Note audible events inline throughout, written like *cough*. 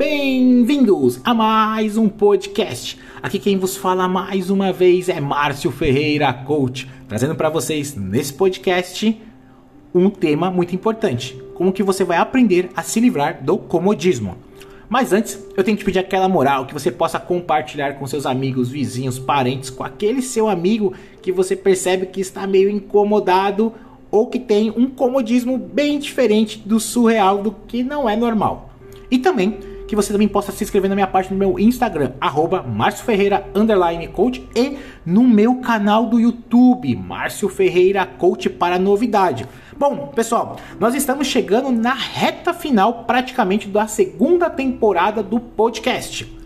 Bem-vindos a mais um podcast. Aqui quem vos fala mais uma vez é Márcio Ferreira, coach, trazendo para vocês nesse podcast um tema muito importante: como que você vai aprender a se livrar do comodismo. Mas antes, eu tenho que pedir aquela moral que você possa compartilhar com seus amigos, vizinhos, parentes, com aquele seu amigo que você percebe que está meio incomodado ou que tem um comodismo bem diferente do surreal do que não é normal. E também que você também possa se inscrever na minha página no meu Instagram, arroba Márcio Ferreira Coach e no meu canal do YouTube, Márcio Ferreira Coach para novidade. Bom, pessoal, nós estamos chegando na reta final praticamente da segunda temporada do podcast.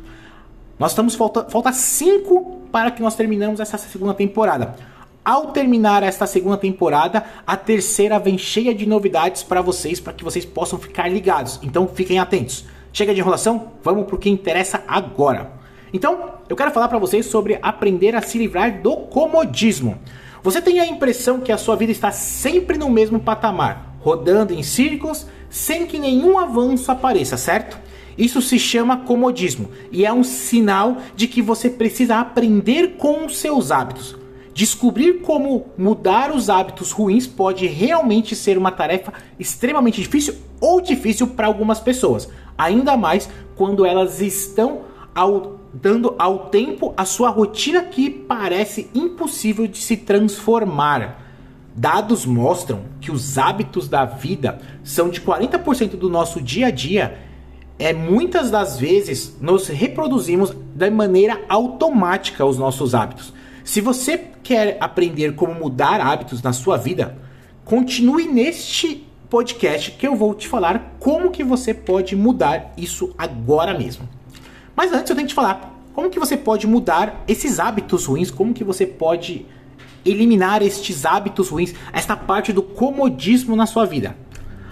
Nós estamos falta, falta cinco para que nós terminamos essa segunda temporada. Ao terminar esta segunda temporada, a terceira vem cheia de novidades para vocês, para que vocês possam ficar ligados. Então fiquem atentos. Chega de enrolação, vamos para o que interessa agora. Então, eu quero falar para vocês sobre aprender a se livrar do comodismo. Você tem a impressão que a sua vida está sempre no mesmo patamar, rodando em círculos, sem que nenhum avanço apareça, certo? Isso se chama comodismo e é um sinal de que você precisa aprender com os seus hábitos. Descobrir como mudar os hábitos ruins pode realmente ser uma tarefa extremamente difícil ou difícil para algumas pessoas, ainda mais quando elas estão ao, dando ao tempo a sua rotina que parece impossível de se transformar. Dados mostram que os hábitos da vida são de 40% do nosso dia a dia. É muitas das vezes nos reproduzimos de maneira automática os nossos hábitos. Se você quer aprender como mudar hábitos na sua vida, continue neste podcast que eu vou te falar como que você pode mudar isso agora mesmo. Mas antes eu tenho que te falar como que você pode mudar esses hábitos ruins, como que você pode eliminar estes hábitos ruins, esta parte do comodismo na sua vida.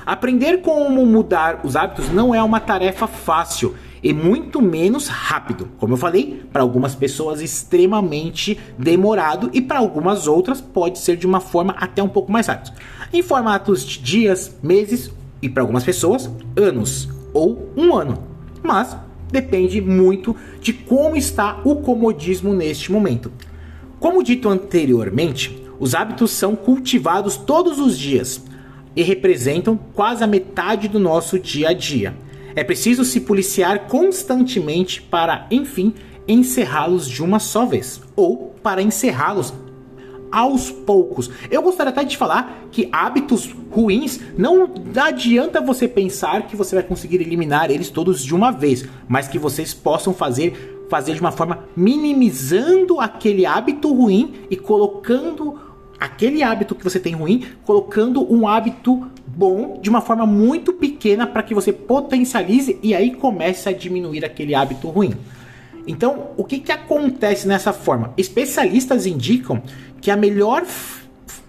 Aprender como mudar os hábitos não é uma tarefa fácil e muito menos rápido. Como eu falei, para algumas pessoas extremamente demorado e para algumas outras pode ser de uma forma até um pouco mais rápida. Em formatos de dias, meses e para algumas pessoas, anos ou um ano. Mas depende muito de como está o comodismo neste momento. Como dito anteriormente, os hábitos são cultivados todos os dias e representam quase a metade do nosso dia a dia. É preciso se policiar constantemente para, enfim, encerrá-los de uma só vez ou para encerrá-los aos poucos. Eu gostaria até de falar que hábitos ruins não adianta você pensar que você vai conseguir eliminar eles todos de uma vez, mas que vocês possam fazer fazer de uma forma minimizando aquele hábito ruim e colocando aquele hábito que você tem ruim, colocando um hábito bom de uma forma muito pequena para que você potencialize e aí comece a diminuir aquele hábito ruim. Então, o que, que acontece nessa forma? Especialistas indicam que a melhor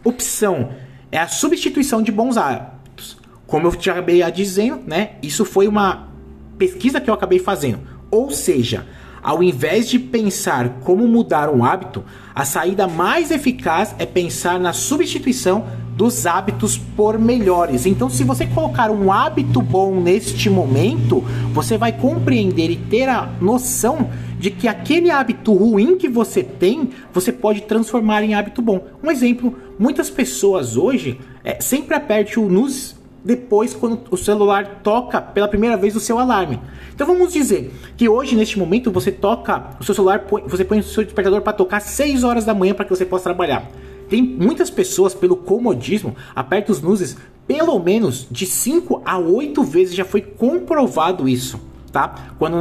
opção é a substituição de bons hábitos. Como eu te acabei dizendo, né? Isso foi uma pesquisa que eu acabei fazendo. Ou seja, ao invés de pensar como mudar um hábito, a saída mais eficaz é pensar na substituição dos hábitos por melhores. Então, se você colocar um hábito bom neste momento, você vai compreender e ter a noção de que aquele hábito ruim que você tem, você pode transformar em hábito bom. Um exemplo: muitas pessoas hoje é, sempre aperte o NUS depois quando o celular toca pela primeira vez o seu alarme. Então vamos dizer que hoje neste momento você toca o seu celular, você põe o seu despertador para tocar 6 horas da manhã para que você possa trabalhar. Tem muitas pessoas, pelo comodismo, apertam os nuzes pelo menos de 5 a 8 vezes, já foi comprovado isso tá? Quando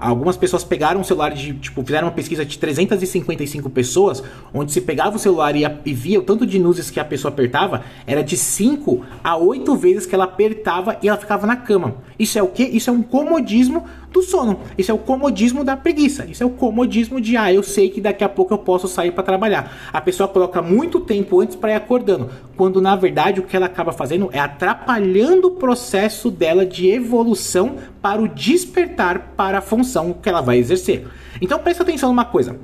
algumas pessoas pegaram o celular de, tipo, fizeram uma pesquisa de 355 pessoas, onde se pegava o celular e, e via o tanto de nuzes que a pessoa apertava, era de 5 a 8 vezes que ela apertava e ela ficava na cama. Isso é o que? Isso é um comodismo do sono. Isso é o comodismo da preguiça. Isso é o comodismo de, ah, eu sei que daqui a pouco eu posso sair para trabalhar. A pessoa coloca muito tempo antes para ir acordando, quando na verdade o que ela acaba fazendo é atrapalhando o processo dela de evolução para o despertar para a função que ela vai exercer. Então presta atenção numa coisa.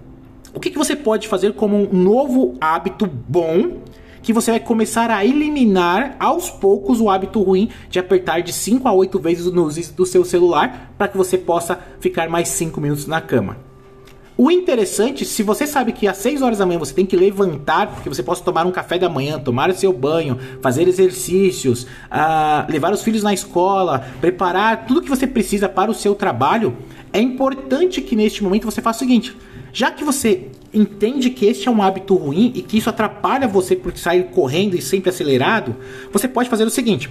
O que, que você pode fazer como um novo hábito bom que você vai começar a eliminar aos poucos o hábito ruim de apertar de 5 a 8 vezes o nuzes do seu celular para que você possa ficar mais 5 minutos na cama. O interessante, se você sabe que às 6 horas da manhã você tem que levantar, porque você possa tomar um café da manhã, tomar o seu banho, fazer exercícios, uh, levar os filhos na escola, preparar tudo que você precisa para o seu trabalho, é importante que neste momento você faça o seguinte: já que você entende que este é um hábito ruim e que isso atrapalha você por sair correndo e sempre acelerado, você pode fazer o seguinte: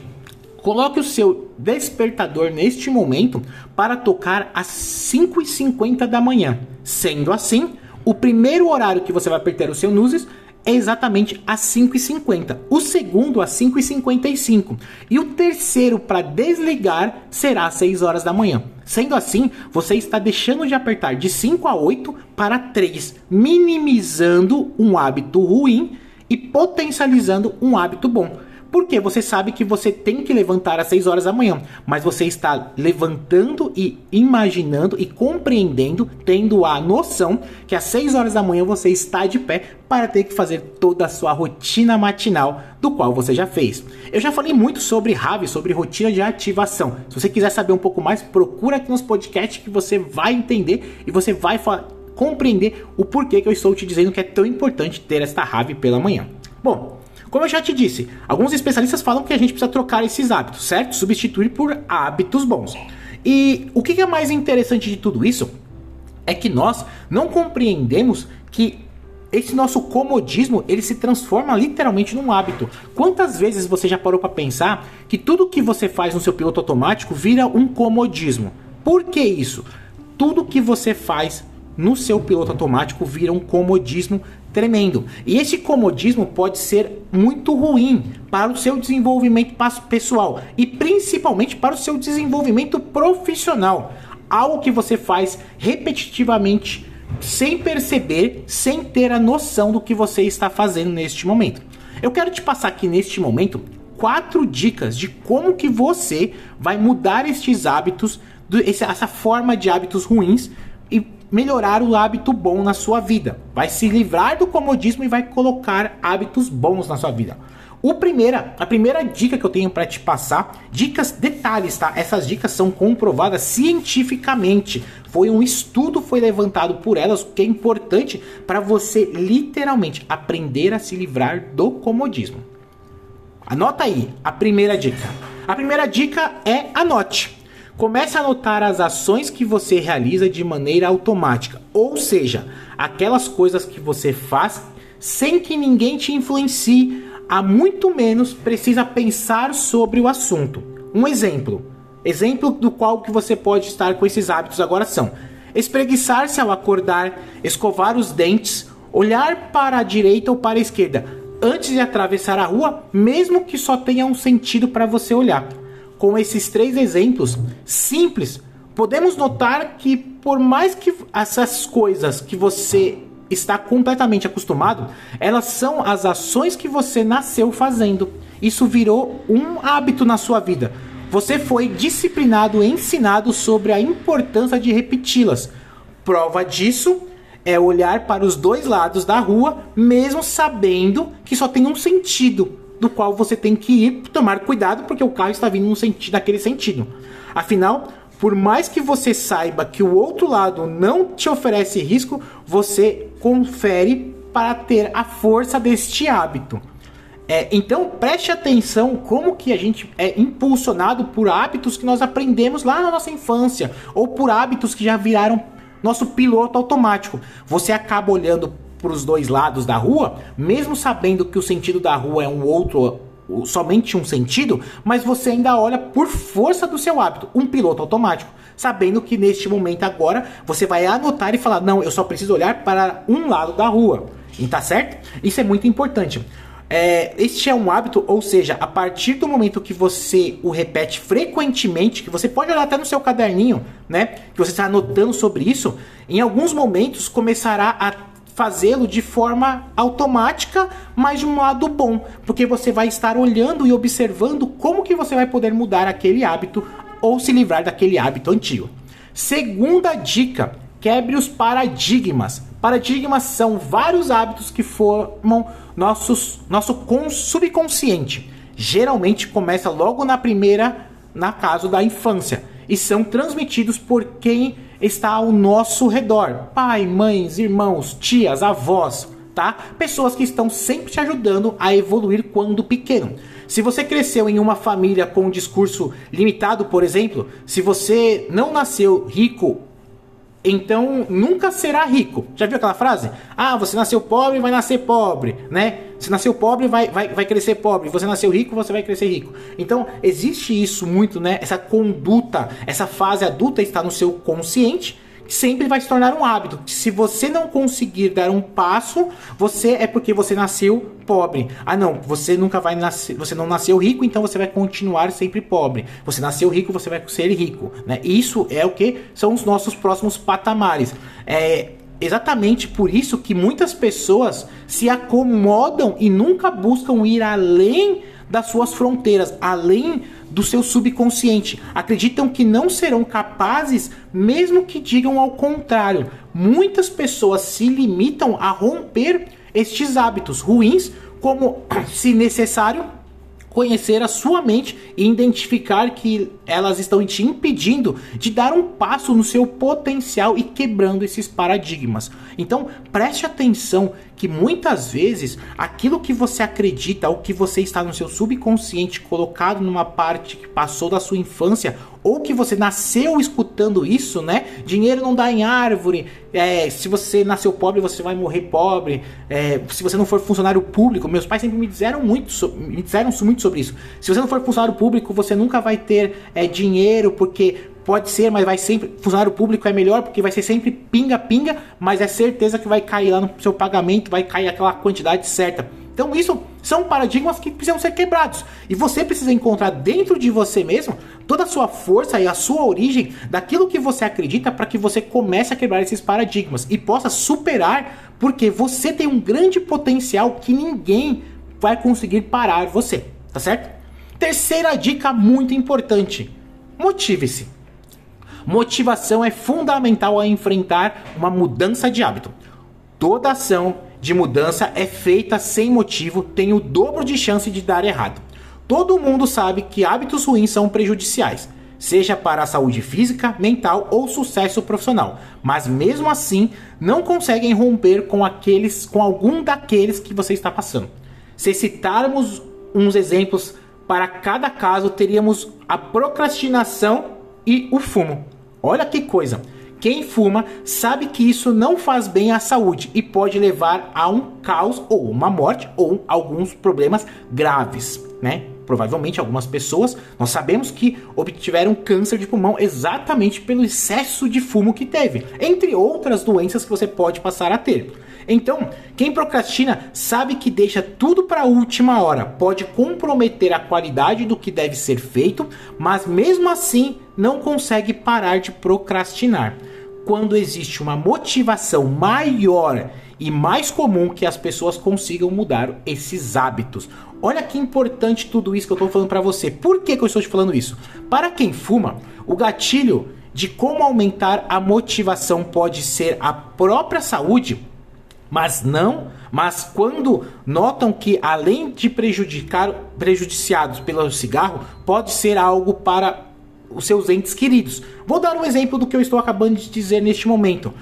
Coloque o seu despertador neste momento para tocar às 5h50 da manhã. Sendo assim, o primeiro horário que você vai apertar o seu nuzes é exatamente às 5h50. O segundo às 5h55. E o terceiro para desligar será às 6 horas da manhã. Sendo assim, você está deixando de apertar de 5 a 8 para 3, minimizando um hábito ruim e potencializando um hábito bom. Porque você sabe que você tem que levantar às 6 horas da manhã, mas você está levantando e imaginando e compreendendo, tendo a noção que às 6 horas da manhã você está de pé para ter que fazer toda a sua rotina matinal, do qual você já fez. Eu já falei muito sobre RAV, sobre rotina de ativação. Se você quiser saber um pouco mais, procura aqui nos podcasts que você vai entender e você vai compreender o porquê que eu estou te dizendo que é tão importante ter esta RAV pela manhã. Bom, como eu já te disse, alguns especialistas falam que a gente precisa trocar esses hábitos, certo? Substituir por hábitos bons. E o que é mais interessante de tudo isso é que nós não compreendemos que esse nosso comodismo ele se transforma literalmente num hábito. Quantas vezes você já parou para pensar que tudo que você faz no seu piloto automático vira um comodismo? Por que isso? Tudo que você faz no seu piloto automático vira um comodismo tremendo. E esse comodismo pode ser muito ruim para o seu desenvolvimento pessoal e principalmente para o seu desenvolvimento profissional. Algo que você faz repetitivamente sem perceber, sem ter a noção do que você está fazendo neste momento. Eu quero te passar aqui neste momento quatro dicas de como que você vai mudar estes hábitos, essa forma de hábitos ruins melhorar o hábito bom na sua vida. Vai se livrar do comodismo e vai colocar hábitos bons na sua vida. O primeira, a primeira dica que eu tenho para te passar, dicas, detalhes, tá? Essas dicas são comprovadas cientificamente. Foi um estudo foi levantado por elas, que é importante para você literalmente aprender a se livrar do comodismo. Anota aí a primeira dica. A primeira dica é anote. Comece a notar as ações que você realiza de maneira automática, ou seja, aquelas coisas que você faz sem que ninguém te influencie, a muito menos precisa pensar sobre o assunto. Um exemplo, exemplo do qual que você pode estar com esses hábitos agora são: espreguiçar-se ao acordar, escovar os dentes, olhar para a direita ou para a esquerda antes de atravessar a rua, mesmo que só tenha um sentido para você olhar com esses três exemplos simples, podemos notar que por mais que essas coisas que você está completamente acostumado, elas são as ações que você nasceu fazendo. Isso virou um hábito na sua vida. Você foi disciplinado ensinado sobre a importância de repeti-las. Prova disso é olhar para os dois lados da rua, mesmo sabendo que só tem um sentido do qual você tem que ir tomar cuidado porque o carro está vindo no sentido, naquele sentido. Afinal, por mais que você saiba que o outro lado não te oferece risco, você confere para ter a força deste hábito. É, então preste atenção como que a gente é impulsionado por hábitos que nós aprendemos lá na nossa infância ou por hábitos que já viraram nosso piloto automático. Você acaba olhando para os dois lados da rua, mesmo sabendo que o sentido da rua é um outro, somente um sentido, mas você ainda olha por força do seu hábito, um piloto automático, sabendo que neste momento agora você vai anotar e falar: não, eu só preciso olhar para um lado da rua. E tá certo? Isso é muito importante. É, este é um hábito, ou seja, a partir do momento que você o repete frequentemente, que você pode olhar até no seu caderninho, né? Que você está anotando sobre isso, em alguns momentos começará a fazê-lo de forma automática, mas de um lado bom, porque você vai estar olhando e observando como que você vai poder mudar aquele hábito ou se livrar daquele hábito antigo. Segunda dica: quebre os paradigmas. Paradigmas são vários hábitos que formam nossos, nosso subconsciente. Geralmente começa logo na primeira, na casa da infância, e são transmitidos por quem está ao nosso redor: pai, mães, irmãos, tias, avós, tá? Pessoas que estão sempre te ajudando a evoluir quando pequeno. Se você cresceu em uma família com um discurso limitado, por exemplo, se você não nasceu rico, então nunca será rico. Já viu aquela frase? Ah, você nasceu pobre, vai nascer pobre, né? Se nasceu pobre, vai, vai, vai crescer pobre. Você nasceu rico, você vai crescer rico. Então, existe isso muito, né? Essa conduta, essa fase adulta está no seu consciente sempre vai se tornar um hábito. Se você não conseguir dar um passo, você é porque você nasceu pobre. Ah, não, você nunca vai nascer, você não nasceu rico, então você vai continuar sempre pobre. Você nasceu rico, você vai ser rico, né? Isso é o que são os nossos próximos patamares. É exatamente por isso que muitas pessoas se acomodam e nunca buscam ir além das suas fronteiras, além do seu subconsciente. Acreditam que não serão capazes, mesmo que digam ao contrário. Muitas pessoas se limitam a romper estes hábitos ruins, como, *clears throat* se necessário, conhecer a sua mente e identificar que elas estão te impedindo de dar um passo no seu potencial e quebrando esses paradigmas. Então, preste atenção que muitas vezes aquilo que você acredita, o que você está no seu subconsciente colocado numa parte que passou da sua infância ou que você nasceu escutando isso, né? Dinheiro não dá em árvore. É, se você nasceu pobre, você vai morrer pobre. É, se você não for funcionário público, meus pais sempre me disseram muito, so, me disseram muito sobre isso. Se você não for funcionário público, você nunca vai ter é, dinheiro porque pode ser, mas vai sempre funcionário público é melhor porque vai ser sempre pinga pinga, mas é certeza que vai cair lá no seu pagamento, vai cair aquela quantidade certa. Então isso são paradigmas que precisam ser quebrados. E você precisa encontrar dentro de você mesmo toda a sua força e a sua origem daquilo que você acredita para que você comece a quebrar esses paradigmas e possa superar, porque você tem um grande potencial que ninguém vai conseguir parar você, tá certo? Terceira dica muito importante: motive-se. Motivação é fundamental a enfrentar uma mudança de hábito. Toda ação de mudança é feita sem motivo, tem o dobro de chance de dar errado. Todo mundo sabe que hábitos ruins são prejudiciais, seja para a saúde física, mental ou sucesso profissional, mas mesmo assim não conseguem romper com aqueles com algum daqueles que você está passando. Se citarmos uns exemplos para cada caso, teríamos a procrastinação e o fumo. Olha que coisa! Quem fuma sabe que isso não faz bem à saúde e pode levar a um caos ou uma morte ou alguns problemas graves, né? Provavelmente algumas pessoas, nós sabemos que obtiveram câncer de pulmão exatamente pelo excesso de fumo que teve, entre outras doenças que você pode passar a ter. Então, quem procrastina sabe que deixa tudo para a última hora, pode comprometer a qualidade do que deve ser feito, mas mesmo assim não consegue parar de procrastinar quando existe uma motivação maior e mais comum que as pessoas consigam mudar esses hábitos. Olha que importante tudo isso que eu estou falando para você. Por que, que eu estou te falando isso? Para quem fuma, o gatilho de como aumentar a motivação pode ser a própria saúde, mas não, mas quando notam que além de prejudicar prejudiciados pelo cigarro, pode ser algo para os seus entes queridos. Vou dar um exemplo do que eu estou acabando de dizer neste momento.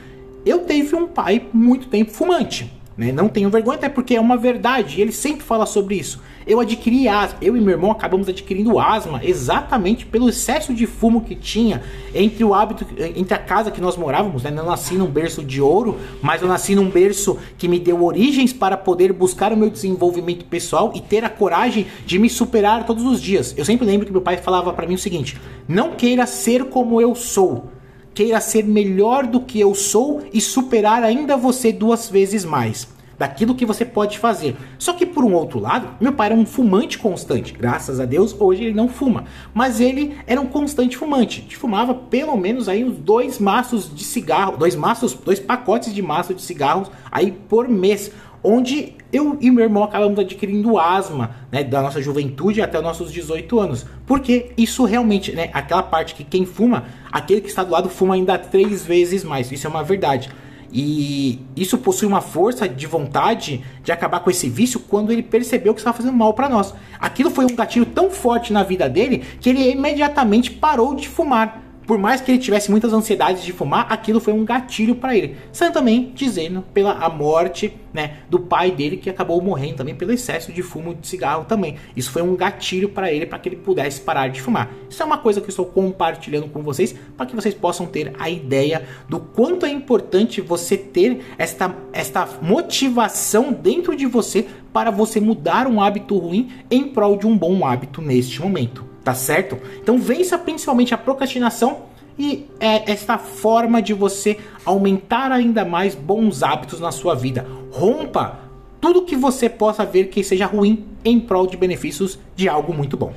Eu tive um pai muito tempo fumante. Né? Não tenho vergonha, até porque é uma verdade. Ele sempre fala sobre isso. Eu adquiri asma, eu e meu irmão acabamos adquirindo asma exatamente pelo excesso de fumo que tinha entre o hábito, entre a casa que nós morávamos. Né? Eu nasci num berço de ouro, mas eu nasci num berço que me deu origens para poder buscar o meu desenvolvimento pessoal e ter a coragem de me superar todos os dias. Eu sempre lembro que meu pai falava para mim o seguinte: não queira ser como eu sou queira ser melhor do que eu sou e superar ainda você duas vezes mais daquilo que você pode fazer. Só que por um outro lado, meu pai era um fumante constante. Graças a Deus, hoje ele não fuma, mas ele era um constante fumante. Ele fumava pelo menos aí uns dois maços de cigarro, dois maços, dois pacotes de maço de cigarros aí por mês onde eu e meu irmão acabamos adquirindo asma, né, da nossa juventude até os nossos 18 anos. Porque isso realmente, né, aquela parte que quem fuma, aquele que está do lado fuma ainda três vezes mais. Isso é uma verdade. E isso possui uma força de vontade de acabar com esse vício quando ele percebeu que estava fazendo mal para nós. Aquilo foi um gatilho tão forte na vida dele que ele imediatamente parou de fumar por mais que ele tivesse muitas ansiedades de fumar, aquilo foi um gatilho para ele. Sendo também dizendo pela a morte né, do pai dele, que acabou morrendo também pelo excesso de fumo de cigarro também. Isso foi um gatilho para ele, para que ele pudesse parar de fumar. Isso é uma coisa que eu estou compartilhando com vocês, para que vocês possam ter a ideia do quanto é importante você ter esta, esta motivação dentro de você para você mudar um hábito ruim em prol de um bom hábito neste momento tá certo? Então vença principalmente a procrastinação e é esta forma de você aumentar ainda mais bons hábitos na sua vida. Rompa tudo que você possa ver que seja ruim em prol de benefícios de algo muito bom.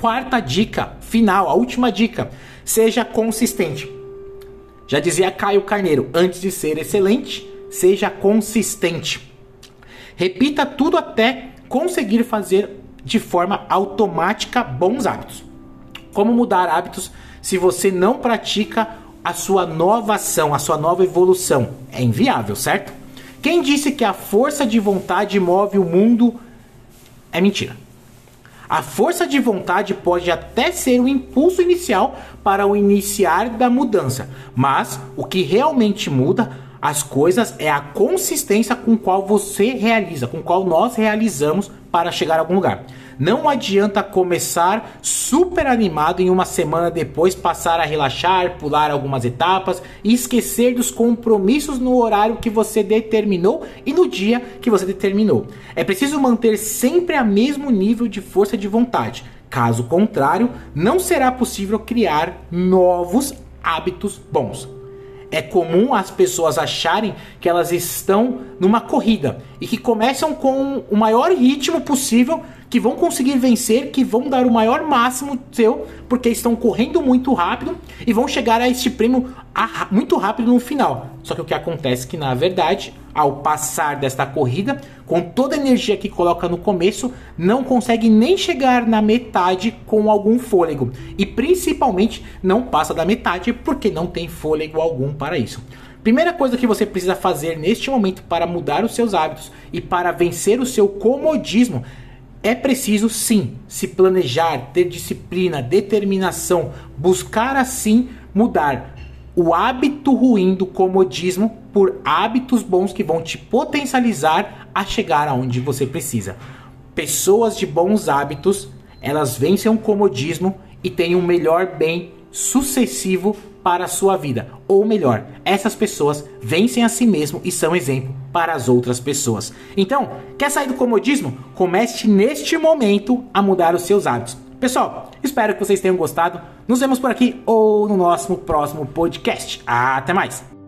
Quarta dica, final, a última dica: seja consistente. Já dizia Caio Carneiro, antes de ser excelente, seja consistente. Repita tudo até conseguir fazer de forma automática bons hábitos. Como mudar hábitos se você não pratica a sua nova ação, a sua nova evolução? É inviável, certo? Quem disse que a força de vontade move o mundo é mentira. A força de vontade pode até ser o impulso inicial para o iniciar da mudança, mas o que realmente muda as coisas é a consistência com qual você realiza, com qual nós realizamos para chegar a algum lugar. Não adianta começar super animado em uma semana depois passar a relaxar, pular algumas etapas e esquecer dos compromissos no horário que você determinou e no dia que você determinou. É preciso manter sempre a mesmo nível de força de vontade. Caso contrário, não será possível criar novos hábitos bons. É comum as pessoas acharem que elas estão numa corrida e que começam com o maior ritmo possível, que vão conseguir vencer, que vão dar o maior máximo seu, porque estão correndo muito rápido e vão chegar a este prêmio muito rápido no final. Só que o que acontece é que na verdade, ao passar desta corrida, com toda a energia que coloca no começo, não consegue nem chegar na metade com algum fôlego e principalmente não passa da metade porque não tem fôlego algum para isso. Primeira coisa que você precisa fazer neste momento para mudar os seus hábitos e para vencer o seu comodismo é preciso sim se planejar, ter disciplina, determinação, buscar assim mudar o hábito ruim do comodismo por hábitos bons que vão te potencializar a chegar aonde você precisa. Pessoas de bons hábitos, elas vencem o comodismo e têm um melhor bem sucessivo para a sua vida. Ou melhor, essas pessoas vencem a si mesmo e são exemplo para as outras pessoas. Então, quer sair do comodismo? Comece neste momento a mudar os seus hábitos. Pessoal, espero que vocês tenham gostado. Nos vemos por aqui ou no nosso próximo podcast. Até mais!